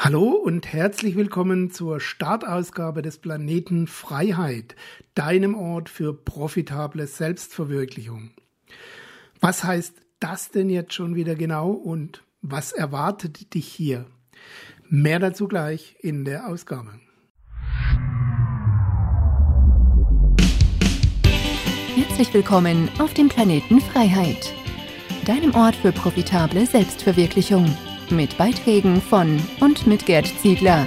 Hallo und herzlich willkommen zur Startausgabe des Planeten Freiheit, deinem Ort für profitable Selbstverwirklichung. Was heißt das denn jetzt schon wieder genau und was erwartet dich hier? Mehr dazu gleich in der Ausgabe. Herzlich willkommen auf dem Planeten Freiheit, deinem Ort für profitable Selbstverwirklichung mit Beiträgen von und mit Gerd Ziegler.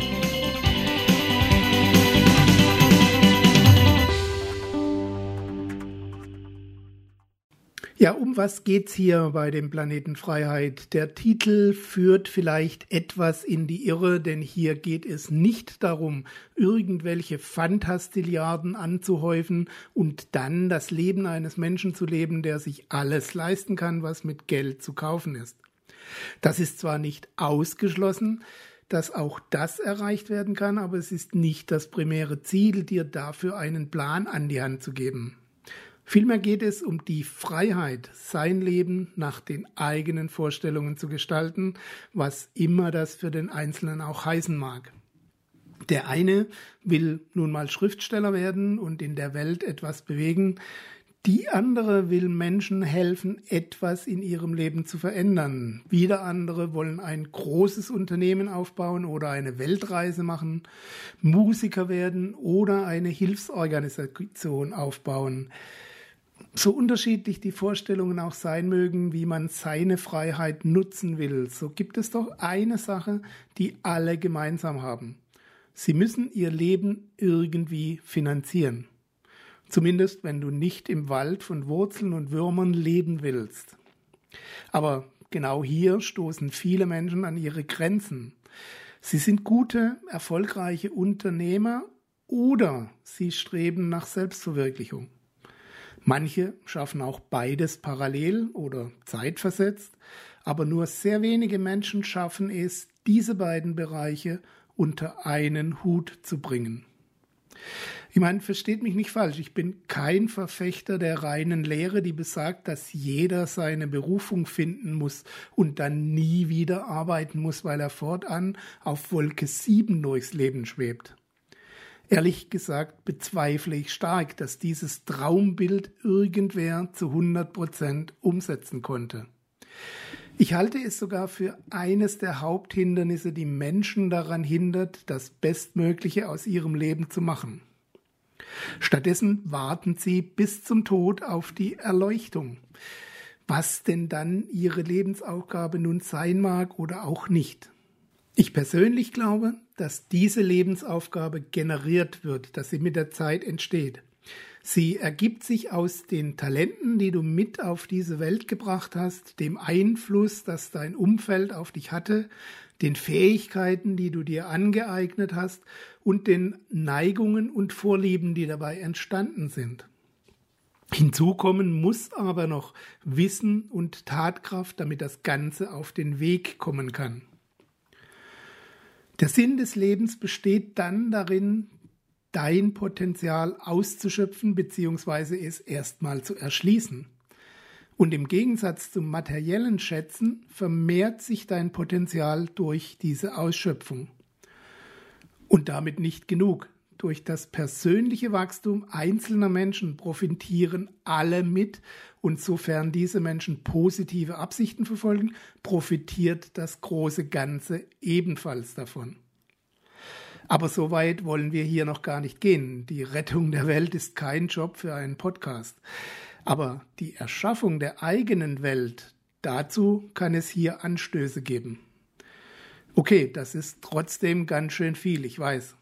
Ja, um was geht's hier bei dem Planeten Freiheit? Der Titel führt vielleicht etwas in die Irre, denn hier geht es nicht darum, irgendwelche Fantastilliarden anzuhäufen und dann das Leben eines Menschen zu leben, der sich alles leisten kann, was mit Geld zu kaufen ist. Das ist zwar nicht ausgeschlossen, dass auch das erreicht werden kann, aber es ist nicht das primäre Ziel, dir dafür einen Plan an die Hand zu geben. Vielmehr geht es um die Freiheit, sein Leben nach den eigenen Vorstellungen zu gestalten, was immer das für den Einzelnen auch heißen mag. Der eine will nun mal Schriftsteller werden und in der Welt etwas bewegen, die andere will Menschen helfen, etwas in ihrem Leben zu verändern. Wieder andere wollen ein großes Unternehmen aufbauen oder eine Weltreise machen, Musiker werden oder eine Hilfsorganisation aufbauen. So unterschiedlich die Vorstellungen auch sein mögen, wie man seine Freiheit nutzen will, so gibt es doch eine Sache, die alle gemeinsam haben. Sie müssen ihr Leben irgendwie finanzieren. Zumindest wenn du nicht im Wald von Wurzeln und Würmern leben willst. Aber genau hier stoßen viele Menschen an ihre Grenzen. Sie sind gute, erfolgreiche Unternehmer oder sie streben nach Selbstverwirklichung. Manche schaffen auch beides parallel oder zeitversetzt, aber nur sehr wenige Menschen schaffen es, diese beiden Bereiche unter einen Hut zu bringen. Ich meine, versteht mich nicht falsch, ich bin kein Verfechter der reinen Lehre, die besagt, dass jeder seine Berufung finden muss und dann nie wieder arbeiten muss, weil er fortan auf Wolke 7 durchs Leben schwebt. Ehrlich gesagt bezweifle ich stark, dass dieses Traumbild irgendwer zu 100 Prozent umsetzen konnte. Ich halte es sogar für eines der Haupthindernisse, die Menschen daran hindert, das Bestmögliche aus ihrem Leben zu machen. Stattdessen warten sie bis zum Tod auf die Erleuchtung. Was denn dann ihre Lebensaufgabe nun sein mag oder auch nicht. Ich persönlich glaube, dass diese Lebensaufgabe generiert wird, dass sie mit der Zeit entsteht. Sie ergibt sich aus den Talenten, die du mit auf diese Welt gebracht hast, dem Einfluss, das dein Umfeld auf dich hatte, den Fähigkeiten, die du dir angeeignet hast und den Neigungen und Vorlieben, die dabei entstanden sind. Hinzu kommen muss aber noch Wissen und Tatkraft, damit das Ganze auf den Weg kommen kann. Der Sinn des Lebens besteht dann darin, dein Potenzial auszuschöpfen bzw. es erstmal zu erschließen. Und im Gegensatz zum materiellen Schätzen vermehrt sich dein Potenzial durch diese Ausschöpfung. Und damit nicht genug. Durch das persönliche Wachstum einzelner Menschen profitieren alle mit und sofern diese Menschen positive Absichten verfolgen, profitiert das große Ganze ebenfalls davon. Aber so weit wollen wir hier noch gar nicht gehen. Die Rettung der Welt ist kein Job für einen Podcast. Aber die Erschaffung der eigenen Welt, dazu kann es hier Anstöße geben. Okay, das ist trotzdem ganz schön viel, ich weiß.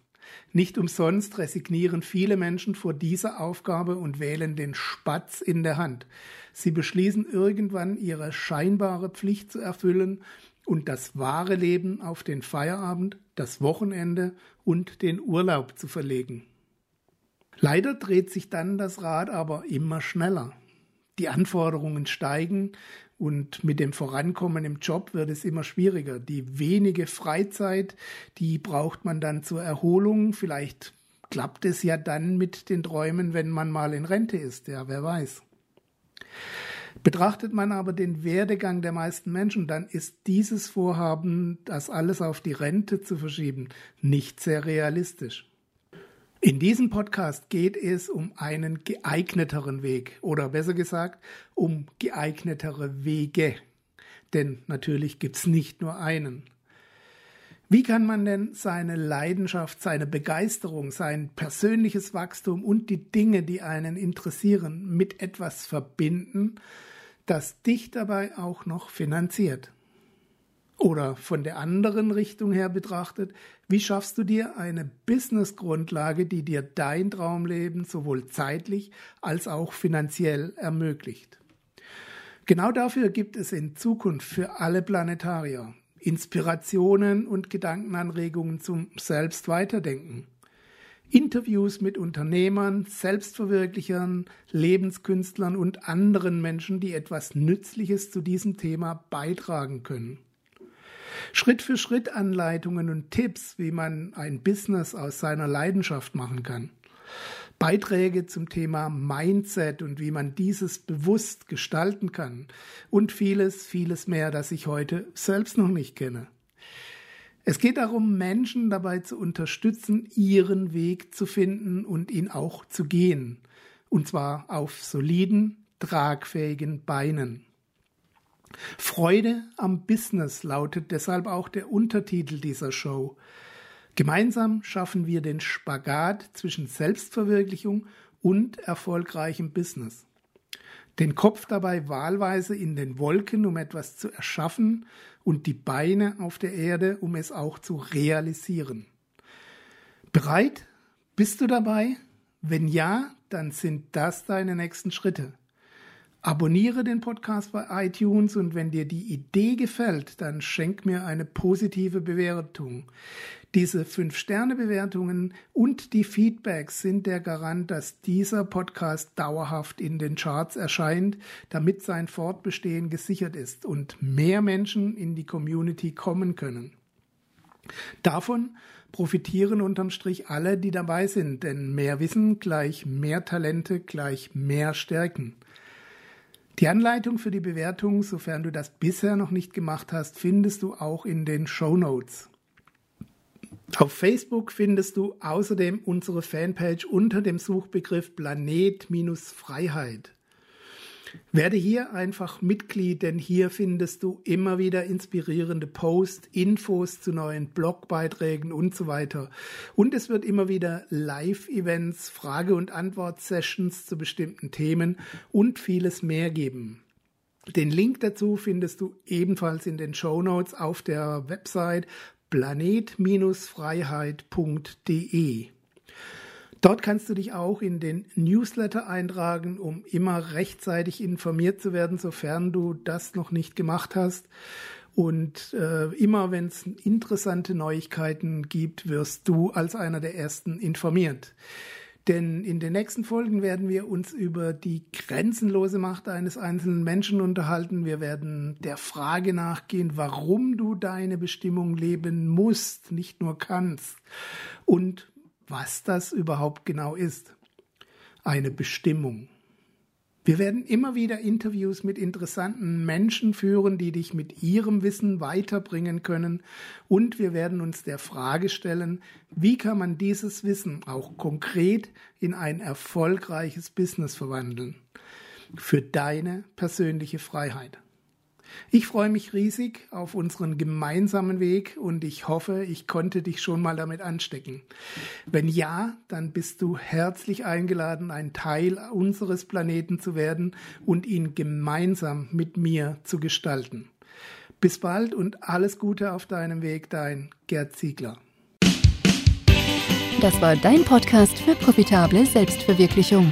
Nicht umsonst resignieren viele Menschen vor dieser Aufgabe und wählen den Spatz in der Hand. Sie beschließen irgendwann ihre scheinbare Pflicht zu erfüllen und das wahre Leben auf den Feierabend, das Wochenende und den Urlaub zu verlegen. Leider dreht sich dann das Rad aber immer schneller. Die Anforderungen steigen und mit dem Vorankommen im Job wird es immer schwieriger. Die wenige Freizeit, die braucht man dann zur Erholung. Vielleicht klappt es ja dann mit den Träumen, wenn man mal in Rente ist. Ja, wer weiß. Betrachtet man aber den Werdegang der meisten Menschen, dann ist dieses Vorhaben, das alles auf die Rente zu verschieben, nicht sehr realistisch. In diesem Podcast geht es um einen geeigneteren Weg oder besser gesagt um geeignetere Wege. Denn natürlich gibt es nicht nur einen. Wie kann man denn seine Leidenschaft, seine Begeisterung, sein persönliches Wachstum und die Dinge, die einen interessieren, mit etwas verbinden, das dich dabei auch noch finanziert? Oder von der anderen Richtung her betrachtet, wie schaffst du dir eine Business-Grundlage, die dir dein Traumleben sowohl zeitlich als auch finanziell ermöglicht? Genau dafür gibt es in Zukunft für alle Planetarier Inspirationen und Gedankenanregungen zum Selbstweiterdenken. Interviews mit Unternehmern, Selbstverwirklichern, Lebenskünstlern und anderen Menschen, die etwas Nützliches zu diesem Thema beitragen können. Schritt für Schritt Anleitungen und Tipps, wie man ein Business aus seiner Leidenschaft machen kann. Beiträge zum Thema Mindset und wie man dieses bewusst gestalten kann und vieles, vieles mehr, das ich heute selbst noch nicht kenne. Es geht darum, Menschen dabei zu unterstützen, ihren Weg zu finden und ihn auch zu gehen. Und zwar auf soliden, tragfähigen Beinen. Freude am Business lautet deshalb auch der Untertitel dieser Show. Gemeinsam schaffen wir den Spagat zwischen Selbstverwirklichung und erfolgreichem Business. Den Kopf dabei wahlweise in den Wolken, um etwas zu erschaffen, und die Beine auf der Erde, um es auch zu realisieren. Bereit? Bist du dabei? Wenn ja, dann sind das deine nächsten Schritte. Abonniere den Podcast bei iTunes und wenn dir die Idee gefällt, dann schenk mir eine positive Bewertung. Diese 5-Sterne-Bewertungen und die Feedbacks sind der Garant, dass dieser Podcast dauerhaft in den Charts erscheint, damit sein Fortbestehen gesichert ist und mehr Menschen in die Community kommen können. Davon profitieren unterm Strich alle, die dabei sind, denn mehr Wissen gleich mehr Talente gleich mehr Stärken. Die Anleitung für die Bewertung, sofern du das bisher noch nicht gemacht hast, findest du auch in den Show Notes. Auf Facebook findest du außerdem unsere Fanpage unter dem Suchbegriff Planet-Freiheit. Werde hier einfach Mitglied, denn hier findest du immer wieder inspirierende Posts, Infos zu neuen Blogbeiträgen und so weiter. Und es wird immer wieder Live-Events, Frage- und Antwort-Sessions zu bestimmten Themen und vieles mehr geben. Den Link dazu findest du ebenfalls in den Show Notes auf der Website planet-freiheit.de. Dort kannst du dich auch in den Newsletter eintragen, um immer rechtzeitig informiert zu werden, sofern du das noch nicht gemacht hast. Und äh, immer wenn es interessante Neuigkeiten gibt, wirst du als einer der Ersten informiert. Denn in den nächsten Folgen werden wir uns über die grenzenlose Macht eines einzelnen Menschen unterhalten. Wir werden der Frage nachgehen, warum du deine Bestimmung leben musst, nicht nur kannst. Und was das überhaupt genau ist. Eine Bestimmung. Wir werden immer wieder Interviews mit interessanten Menschen führen, die dich mit ihrem Wissen weiterbringen können. Und wir werden uns der Frage stellen, wie kann man dieses Wissen auch konkret in ein erfolgreiches Business verwandeln. Für deine persönliche Freiheit. Ich freue mich riesig auf unseren gemeinsamen Weg und ich hoffe, ich konnte dich schon mal damit anstecken. Wenn ja, dann bist du herzlich eingeladen, ein Teil unseres Planeten zu werden und ihn gemeinsam mit mir zu gestalten. Bis bald und alles Gute auf deinem Weg, dein Gerd Ziegler. Das war dein Podcast für profitable Selbstverwirklichung.